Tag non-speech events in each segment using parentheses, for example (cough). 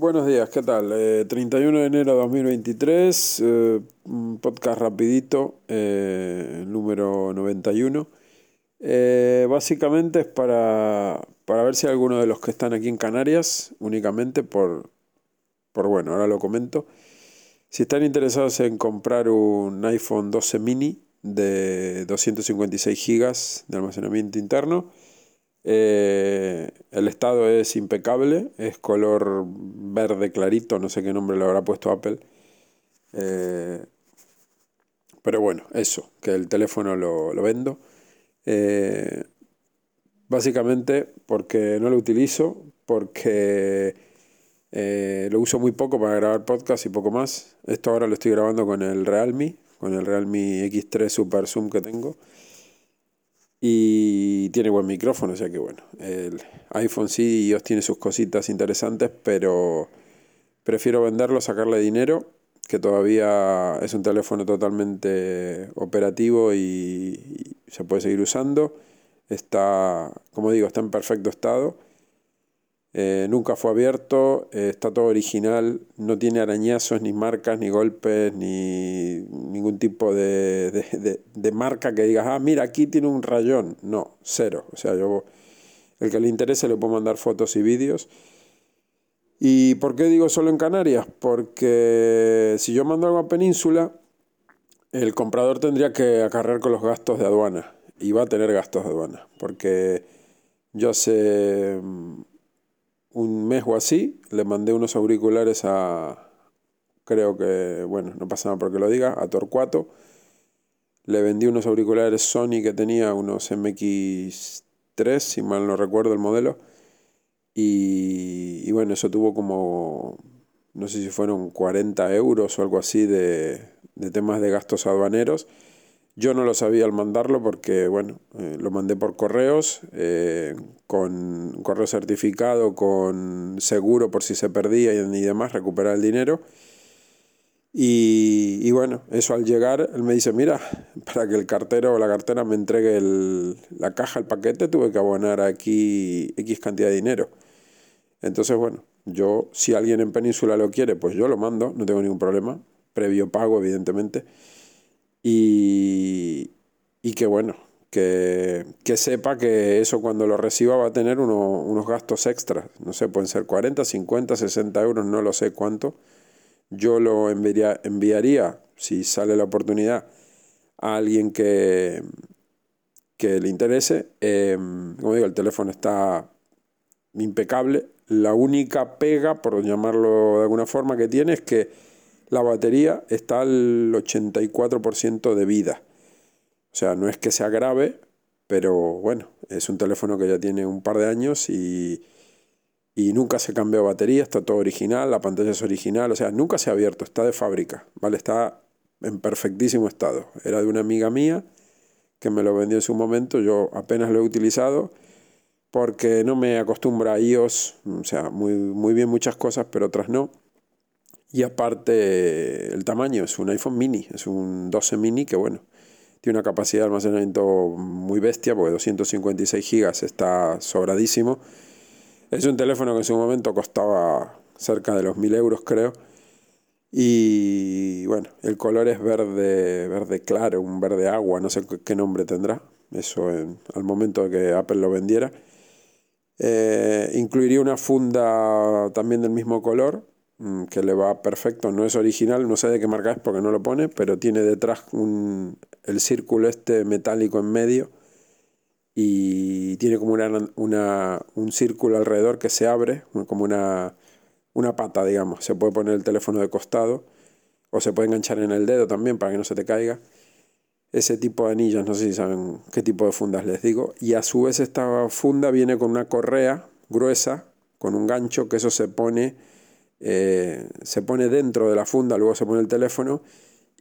Buenos días, ¿qué tal? 31 eh, de enero de 2023, eh, un podcast rapidito, eh, número 91. básicamente es para, para ver si alguno de los que están aquí en Canarias, únicamente por, por, bueno, ahora lo comento, si están interesados en comprar un iPhone 12 mini de 256 GB de almacenamiento interno, eh, el estado es impecable, es color verde clarito, no sé qué nombre le habrá puesto Apple. Eh, pero bueno, eso, que el teléfono lo, vendo. Eh, básicamente porque no lo utilizo, porque lo uso muy poco para grabar podcast y poco más. Esto ahora lo estoy grabando con el Realme, con el Realme X3 Super Zoom que tengo y tiene buen micrófono, o sea que bueno, el iPhone sí os tiene sus cositas interesantes, pero prefiero venderlo, sacarle dinero, que todavía es un teléfono totalmente operativo y se puede seguir usando. Está, como digo, está en perfecto estado eh, nunca fue abierto, eh, está todo original, no tiene arañazos, ni marcas, ni golpes, ni ningún tipo de, marca que digas, ah, mira, aquí tiene un rayón. No, cero. O sea, yo, el que le interese le puedo mandar fotos y vídeos. ¿Y por qué digo solo en Canarias? Porque si yo mando algo a Península, el comprador tendría que acarrear con los gastos de aduana. Y va a tener gastos de aduana. Porque yo sé un mes o así, le mandé unos auriculares a, creo que, bueno, no pasa nada porque lo diga, a Torcuato. Le vendí unos auriculares Sony que tenía, unos MX3, si mal no recuerdo el modelo. Y, bueno, eso tuvo como, no sé si fueron 40 euros o algo así de, de temas de gastos aduaneros. Yo no lo sabía al mandarlo porque, bueno, eh, lo mandé por correos, eh, con correo certificado, con seguro por si se perdía y, demás, recuperar el dinero. Y, bueno, eso al llegar, él me dice, mira, para que el cartero o la cartera me entregue la caja, el paquete, tuve que abonar aquí X cantidad de dinero. Entonces, bueno, yo, si alguien en Península lo quiere, pues yo lo mando, no tengo ningún problema, previo pago, evidentemente. Y, y que bueno, que, sepa que eso cuando lo reciba va a tener unos gastos extras. No sé, pueden ser 40, 50, 60 euros, no lo sé cuánto. Yo lo enviaría, enviaría si sale la oportunidad, a alguien que, que le interese. Em, como digo, el teléfono está impecable. La única pega, por llamarlo de alguna forma, que tiene es que la batería está al 84% de vida. O sea, no es que sea grave, pero bueno, es un teléfono que ya tiene un par de años y, y nunca se cambió batería, está todo original, la pantalla es original, o sea, nunca se ha abierto, está de fábrica, ¿vale? Está en perfectísimo estado. Era de una amiga mía que me lo vendió en su momento, yo apenas lo he utilizado porque no me acostumbra a iOS, o sea, muy, muy bien muchas cosas, pero otras no. Y aparte el tamaño, es un iPhone mini, es un 12 mini que bueno, tiene una capacidad de almacenamiento muy bestia, porque 256 GB está sobradísimo. Es un teléfono que en su momento costaba cerca de los 1000 euros creo. Y bueno, el color es verde, verde claro, un verde agua, no sé qué nombre tendrá. Eso en, al momento de que Apple lo vendiera. Eh, incluiría una funda también del mismo color, que le va perfecto, no es original, no sé de qué marca es porque no lo pone, pero tiene detrás un, el círculo este metálico en medio y tiene como una, una, un círculo alrededor que se abre, como una, una pata, digamos. Se puede poner el teléfono de costado o se puede enganchar en el dedo también para que no se te caiga. Ese tipo de anillas, no sé si saben qué tipo de fundas les digo. Y a su vez esta funda viene con una correa gruesa, con un gancho, que eso se pone eh, se pone dentro de la funda, luego se pone el teléfono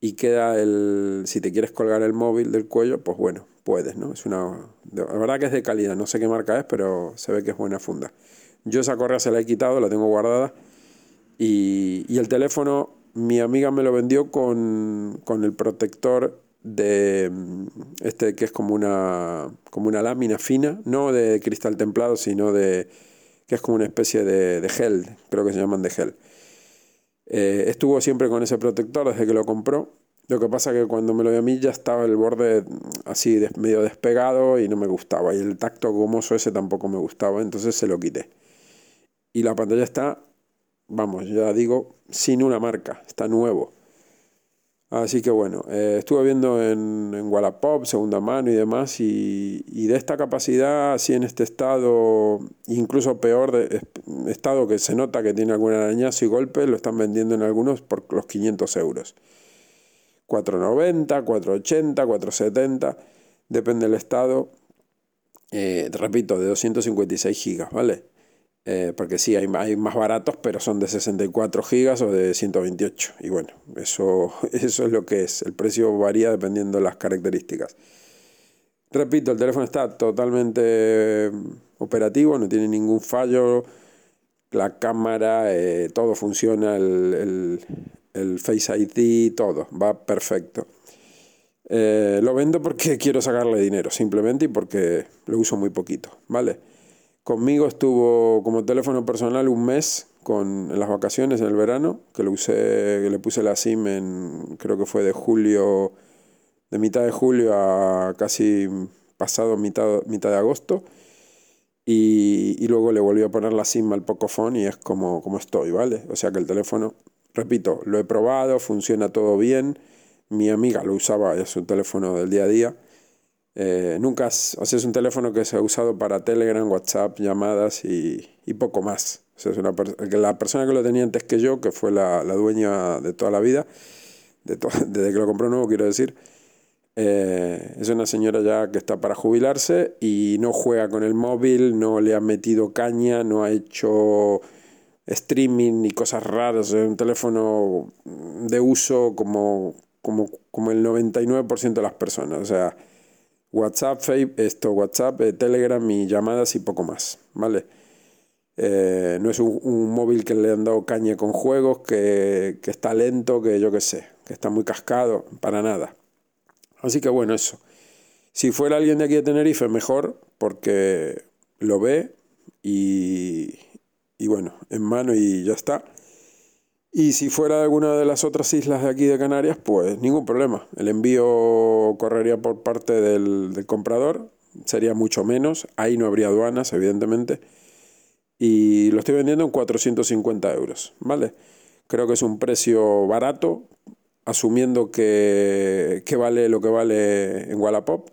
y queda el, si te quieres colgar el móvil del cuello, pues bueno, puedes, ¿no? Es una, la verdad que es de calidad, no sé qué marca es, pero se ve que es buena funda. Yo esa correa se la he quitado, la tengo guardada y, y el teléfono, mi amiga me lo vendió con, con el protector de este que es como una, como una lámina fina, no de cristal templado, sino de que es como una especie de, gel, creo que se llaman de gel. Eh, estuvo siempre con ese protector desde que lo compró. Lo que pasa que cuando me lo dio a mí ya estaba el borde así medio despegado y no me gustaba. Y el tacto gomoso ese tampoco me gustaba, entonces se lo quité. Y la pantalla está, vamos, ya digo, sin una marca, está nuevo. Así que bueno, eh, estuve viendo en, en, Wallapop, segunda mano y demás, y, de esta capacidad, así en este estado, incluso peor, de, estado que se nota que tiene algún arañazo y golpe, lo están vendiendo en algunos por los 500 euros. 490, 480, 470, depende del estado. Eh, repito, de 256 gigas, ¿vale? Eh, porque sí, hay, hay, más baratos, pero son de 64 gigas o de 128. Y bueno, eso, (laughs) eso es lo que es. El precio varía dependiendo de las características. Repito, el teléfono está totalmente mm, operativo, no tiene ningún fallo. La cámara, eh, todo funciona, el, el, Face ID, todo, va perfecto. Eh, lo vendo porque (laughs) quiero sacarle dinero, simplemente y porque lo uso muy poquito, ¿vale? Conmigo estuvo como teléfono personal un mes con, en las vacaciones, en el verano, que lo usé, le puse la SIM en, creo que fue de julio, de mitad de julio a casi pasado mitad, mitad de agosto. Y, y, luego le volví a poner la SIM al Pocophone y es como, como estoy, ¿vale? O sea que el teléfono, repito, lo he probado, funciona todo bien. Mi amiga lo usaba, es un teléfono del día a día eh, nunca, o sea, es un teléfono que se ha usado para Telegram, WhatsApp, llamadas y, poco más. O sea, es una la persona que lo tenía antes que yo, que fue la, dueña de toda la vida, de (laughs) desde que lo compró nuevo, quiero decir, eh, es una señora ya que está para jubilarse y no juega con el móvil, no le ha metido caña, no ha hecho streaming ni cosas raras. Es un teléfono de uso como, como, como el 99% de las personas. O sea, WhatsApp, esto, WhatsApp, eh, Telegram y llamadas y poco más, ¿vale? Eh, no es un, móvil que le han dado caña con juegos, que, que está lento, que yo qué sé, que está muy cascado, para nada. Así que bueno, eso. Si fuera alguien de aquí de Tenerife, mejor, porque lo ve y, y bueno, en mano y ya está. Y si fuera de alguna de las otras islas de aquí de Canarias, pues ningún problema. El envío correría por parte del, comprador, sería mucho menos. Ahí no habría aduanas, evidentemente. Y lo estoy vendiendo en 450 euros, ¿vale? Creo que es un precio barato, asumiendo que, que vale lo que vale en Wallapop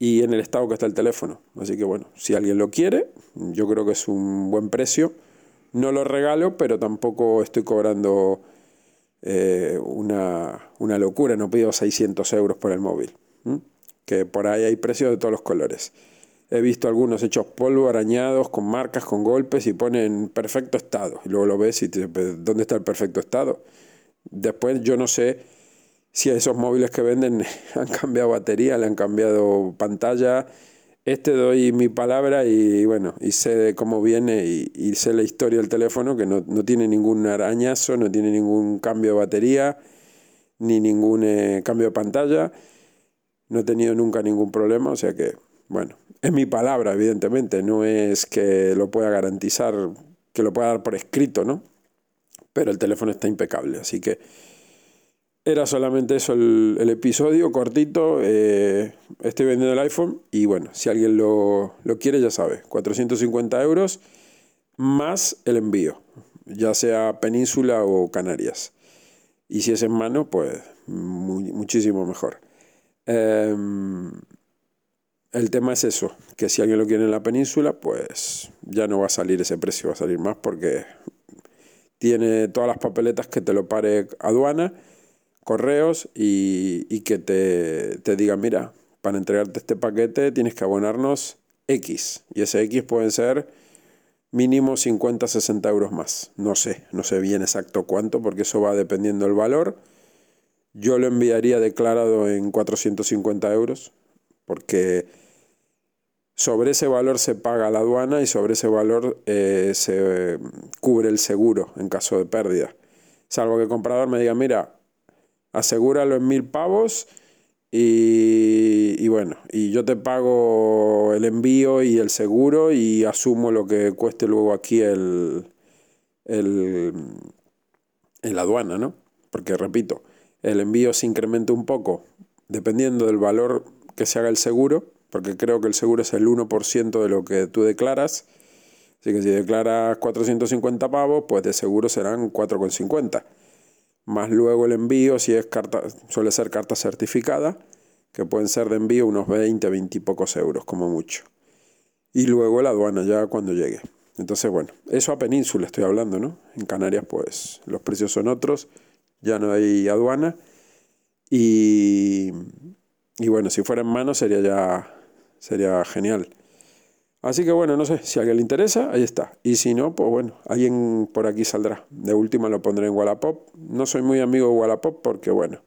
y en el estado que está el teléfono. Así que bueno, si alguien lo quiere, yo creo que es un buen precio no lo regalo, pero tampoco estoy cobrando eh, una, locura, no pido 600 euros por el móvil, que por ahí hay precios de todos los colores. He visto algunos hechos polvo, arañados, con marcas, con golpes y ponen perfecto estado. Y luego lo ves y te ¿dónde está el perfecto estado? Después yo no sé si a esos móviles que venden (laughs) han cambiado batería, le han cambiado pantalla, este doy mi palabra y bueno, y sé cómo viene y, sé la historia del teléfono, que no, tiene ningún arañazo, no tiene ningún cambio de batería, ni ningún eh, cambio de pantalla. No he tenido nunca ningún problema, o sea que, bueno, es mi palabra, evidentemente, no es que lo pueda garantizar, que lo pueda dar por escrito, ¿no? Pero el teléfono está impecable, así que era solamente eso el, episodio cortito. Eh, estoy vendiendo el iPhone y bueno, si alguien lo, quiere ya sabe, 450 euros más el envío, ya sea Península o Canarias. Y si es en mano, pues muchísimo mejor. Em, el tema es eso, que si alguien lo quiere en la península, pues ya no va a salir ese precio, va a salir más porque tiene todas las papeletas que te lo pare aduana correos y, que te, te digan, mira, para entregarte este paquete tienes que abonarnos X. Y ese X pueden ser mínimo 50, 60 euros más. No sé, no sé bien exacto cuánto, porque eso va dependiendo del valor. Yo lo enviaría declarado en 450 euros, porque sobre ese valor se paga la aduana y sobre ese valor eh, se cubre el seguro en caso de pérdida. Salvo que el comprador me diga, mira, asegúralo en mil pavos Y, bueno, y yo te pago el envío y el seguro y asumo lo que cueste luego aquí el, el, la aduana, ¿no? Porque repito, el envío se incrementa un poco dependiendo del valor que se haga el seguro, porque creo que el seguro es el 1% de lo que tú declaras. Así que si declaras 450 pavos, pues de seguro serán 4,50 más luego el envío, si es carta, suele ser carta certificada, que pueden ser de envío unos 20, 20 y pocos euros como mucho. Y luego la aduana ya cuando llegue. Entonces, bueno, eso a península estoy hablando, ¿no? En Canarias, pues los precios son otros, ya no hay aduana. Y, y bueno, si fuera en mano sería ya sería genial. Así que bueno, no sé, si a alguien le interesa, ahí está. Y si no, pues bueno, alguien por aquí saldrá. De última lo pondré en Wallapop. No soy muy amigo de Wallapop porque bueno,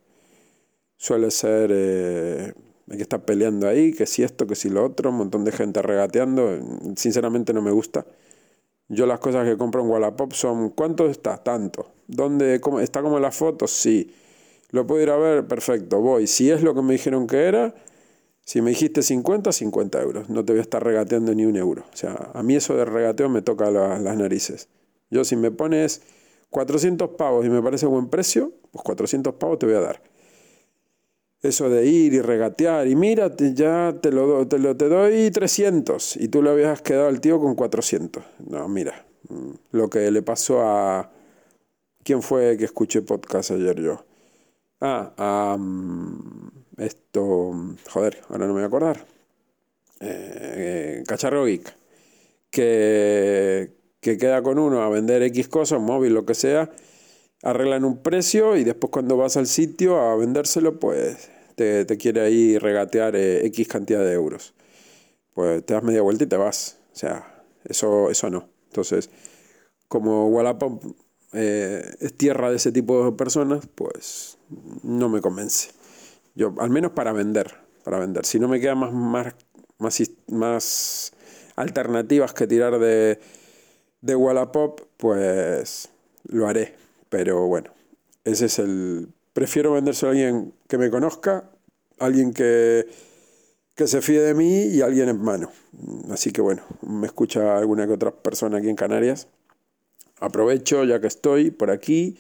suele ser... Eh, que estar peleando ahí, que si esto, que si lo otro, un montón de gente regateando. Sinceramente no me gusta. Yo las cosas que compro en Wallapop son, ¿cuánto está? Tanto. ¿Dónde cómo, está como las fotos? Sí. ¿Lo puedo ir a ver? Perfecto, voy. Si es lo que me dijeron que era, si me dijiste 50, 50 euros. No te voy a estar regateando ni un euro. O sea, a mí eso de regateo me toca las narices. Yo si me pones 400 pavos y me parece buen precio, pues 400 pavos te voy a dar. Eso de ir y regatear y mira, ya te lo, te lo te doy 300 y tú le habías quedado al tío con 400. No, mira, mm, lo que le pasó a... ¿Quién fue que escuché podcast ayer yo? Ah, a... Mm, esto, joder, ahora no me voy a acordar. Eh, Cacharro Geek, que, que queda con uno a vender X cosas, móvil, lo que sea, arreglan un precio y después cuando vas al sitio a vendérselo, pues te, quiere ahí regatear eh, X cantidad de euros. Pues te das media vuelta y te vas. O sea, eso, eso no. Entonces, como Wallapop eh, es tierra de ese tipo de personas, pues no me convence. Yo, al menos para vender, para vender. Si no me quedan más, más, más, alternativas que tirar de, de Wallapop, pues lo haré. Pero bueno, ese es el... Prefiero vendérselo a alguien que me conozca, alguien que, que se fíe de mí y alguien en mano. Así que bueno, me escucha alguna que otra persona aquí en Canarias. Aprovecho ya que estoy por aquí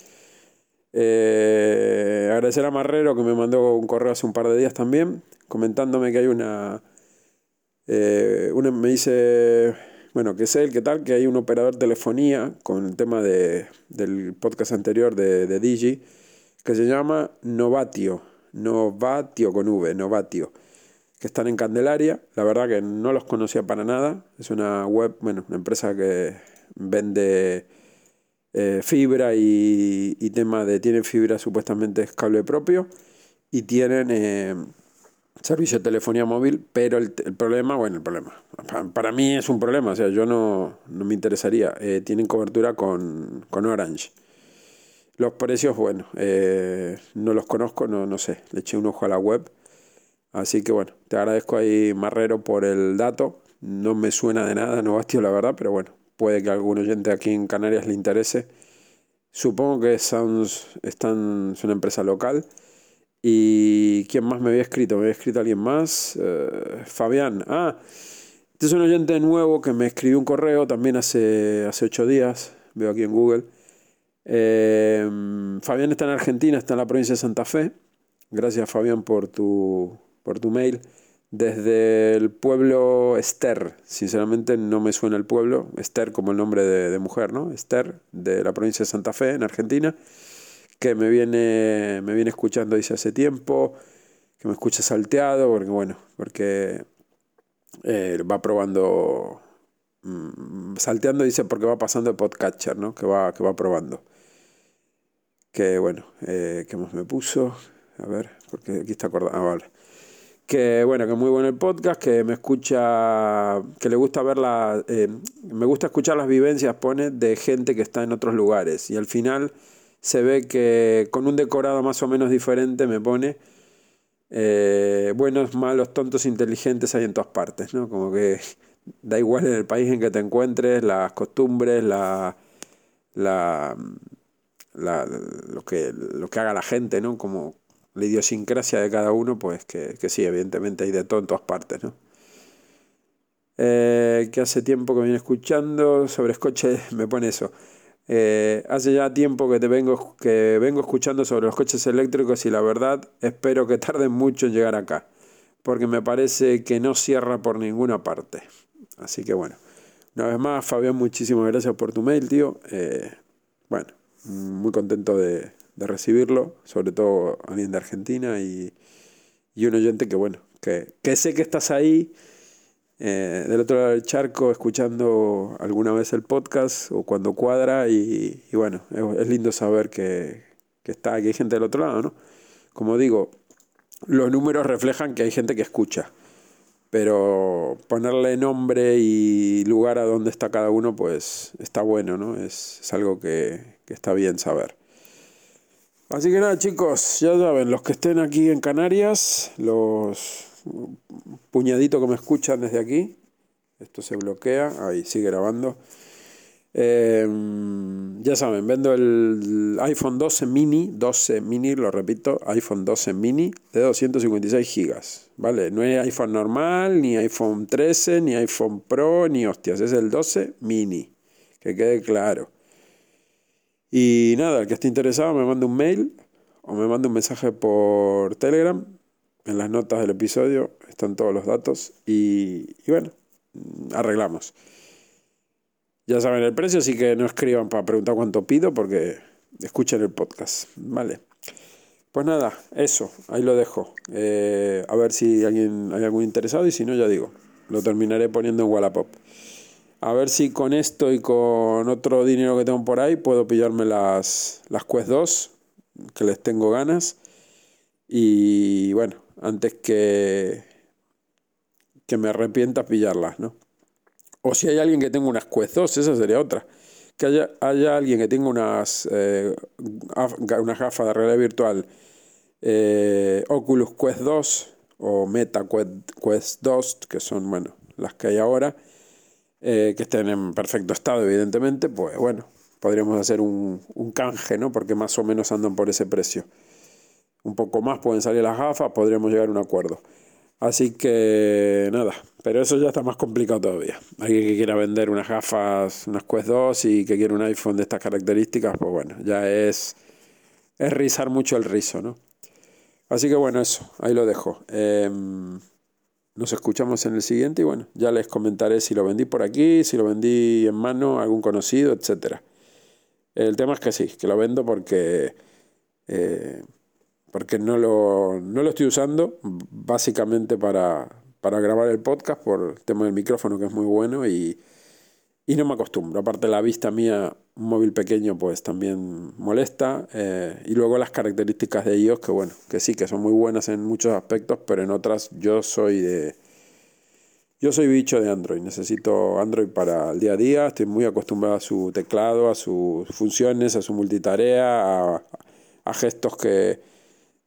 eh, agradecer a Marrero que me mandó un correo hace un par de días también, comentándome que hay una, eh, una me dice, bueno, que es él, que tal, que hay un operador de telefonía con el tema de, del podcast anterior de, de Digi, que se llama Novatio, Novatio con V, Novatio, que están en Candelaria, la verdad que no los conocía para nada, es una web, bueno, una empresa que vende eh, fibra y, tema de tienen fibra supuestamente es cable propio y tienen eh, servicio de telefonía móvil, pero el, problema, bueno, el problema, para, mí es un problema, o sea, yo no, me interesaría, eh, tienen cobertura con, Orange. Los precios, bueno, no los conozco, no, no sé, le eché un ojo a la web. Así que bueno, te agradezco ahí, Marrero, por el dato. No me suena de nada, no bastio la verdad, pero bueno, puede que algún oyente aquí en Canarias le interese. Supongo que Sounds están, es una empresa local. ¿Y quién más me había escrito? Me había escrito alguien más. Eh, Fabián. Ah, este es un oyente nuevo que me escribió un correo también hace, hace ocho días. Veo aquí en Google. Eh, Fabián está en Argentina, está en la provincia de Santa Fe. Gracias, Fabián, por tu, por tu mail desde el pueblo Esther. Sinceramente no me suena el pueblo, Esther como el nombre de, mujer, ¿no? Esther, de la provincia de Santa Fe, en Argentina, que me viene, me viene escuchando dice hace tiempo, que me escucha salteado, porque bueno, porque eh, va probando, mm, salteando dice porque va pasando el podcatcher, ¿no? Que va, que va probando. Que bueno, eh, ¿qué más me puso? A ver, porque aquí está acordado. Ah, vale que bueno, que muy bueno el podcast, que me escucha, que le gusta ver la, eh, me gusta escuchar las vivencias, pone, de gente que está en otros lugares. Y al final se ve que con un decorado más o menos diferente me pone, eh, buenos, malos, tontos, inteligentes hay en todas partes, ¿no? Como que da igual en el país en que te encuentres, las costumbres, la, la, la lo, que, lo que haga la gente, ¿no? Como la idiosincrasia de cada uno, pues que, que sí, evidentemente hay de todo en todas partes, ¿no? Eh, que hace tiempo que viene escuchando sobre coches, (laughs) me pone eso. Eh, hace ya tiempo que te vengo, que vengo escuchando sobre los coches eléctricos y la verdad espero que tarden mucho en llegar acá, porque me parece que no cierra por ninguna parte. Así que bueno, una vez más, Fabián, muchísimas gracias por tu mail, tío. Eh, bueno, muy contento de, recibirlo, sobre todo alguien de Argentina y, y un oyente que bueno, que, que sé que estás ahí eh, del otro lado del charco escuchando alguna vez el podcast o cuando cuadra y, bueno, es, lindo saber que, está, aquí hay gente del otro lado, ¿no? Como digo, los números reflejan que hay gente que escucha, pero ponerle nombre y lugar a donde está cada uno, pues está bueno, ¿no? Es, es algo que, que está bien saber. Así que nada, chicos, ya saben, los que estén aquí en Canarias, los puñadito que me escuchan desde aquí. Esto se bloquea, ahí sigue grabando. Em, ya saben, vendo el iPhone 12 mini, 12 mini, lo repito, iPhone 12 mini de 256 gigas, ¿vale? No es iPhone normal, ni iPhone 13, ni iPhone Pro, ni hostias, es el 12 mini, que quede claro. Y nada, el que esté interesado me manda un mail o me manda un mensaje por Telegram en las notas del episodio están todos los datos y, bueno, arreglamos. Ya saben el precio, así que no escriban para preguntar cuánto pido porque escuchen el podcast. Vale. Pues nada, eso, ahí lo dejo. Eh, a ver si alguien hay algún interesado y si no, ya digo, lo terminaré poniendo en Wallapop. A ver si con esto y con otro dinero que tengo por ahí puedo pillarme las, las Quest 2, que les tengo ganas. Y bueno, antes que, que me arrepienta pillarlas, ¿no? O si hay alguien que tenga unas Quest 2, esa sería otra. Que haya, haya alguien que tenga unas, eh, una gafa de realidad virtual eh, Oculus Quest 2 o Meta Quest 2, que son, bueno, las que hay ahora, eh, que estén en perfecto estado, evidentemente, pues bueno, podríamos hacer un, un canje, ¿no? Porque más o menos andan por ese precio un poco más pueden salir las gafas, podríamos llegar a un acuerdo. Así que nada, pero eso ya está más complicado todavía. Alguien que quiera vender unas gafas, unas Quest 2 y que quiera un iPhone de estas características, pues bueno, ya es, es rizar mucho el rizo, ¿no? Así que bueno, eso, ahí lo dejo. Em, nos escuchamos en el siguiente y bueno, ya les comentaré si lo vendí por aquí, si lo vendí en mano a algún conocido, etcétera. El tema es que sí, que lo vendo porque... Eh, porque no lo, no lo estoy usando básicamente para, para, grabar el podcast por el tema del micrófono que es muy bueno y, y no me acostumbro. Aparte la vista mía, un móvil pequeño pues también molesta eh, y luego las características de iOS que bueno, que sí, que son muy buenas en muchos aspectos, pero en otras yo soy de... Yo soy bicho de Android, necesito Android para el día a día, estoy muy acostumbrado a su teclado, a sus funciones, a su multitarea, a, gestos que,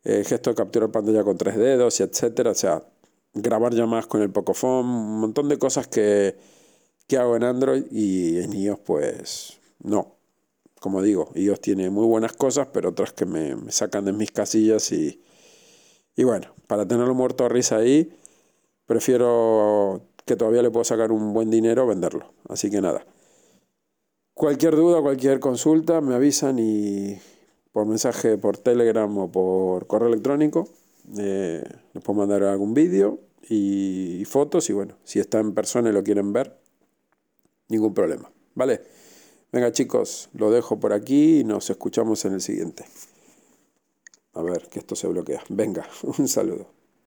eh, gesto de capturar pantalla con tres dedos, y etcétera. O sea, grabar llamadas con el Pocophone, un montón de cosas que, que hago en Android y en iOS, pues no. Como digo, iOS tiene muy buenas cosas, pero otras que me, sacan de mis casillas y, y bueno, para tenerlo muerto a risa ahí, prefiero que todavía le puedo sacar un buen dinero venderlo. Así que nada. Cualquier duda, cualquier consulta, me avisan y por mensaje por Telegram o por correo electrónico. Eh, les puedo mandar algún vídeo y, fotos y bueno, si está en persona y lo quieren ver, ningún problema. ¿Vale? Venga chicos, lo dejo por aquí y nos escuchamos en el siguiente. A ver, que esto se bloquea. Venga, (laughs) un saludo.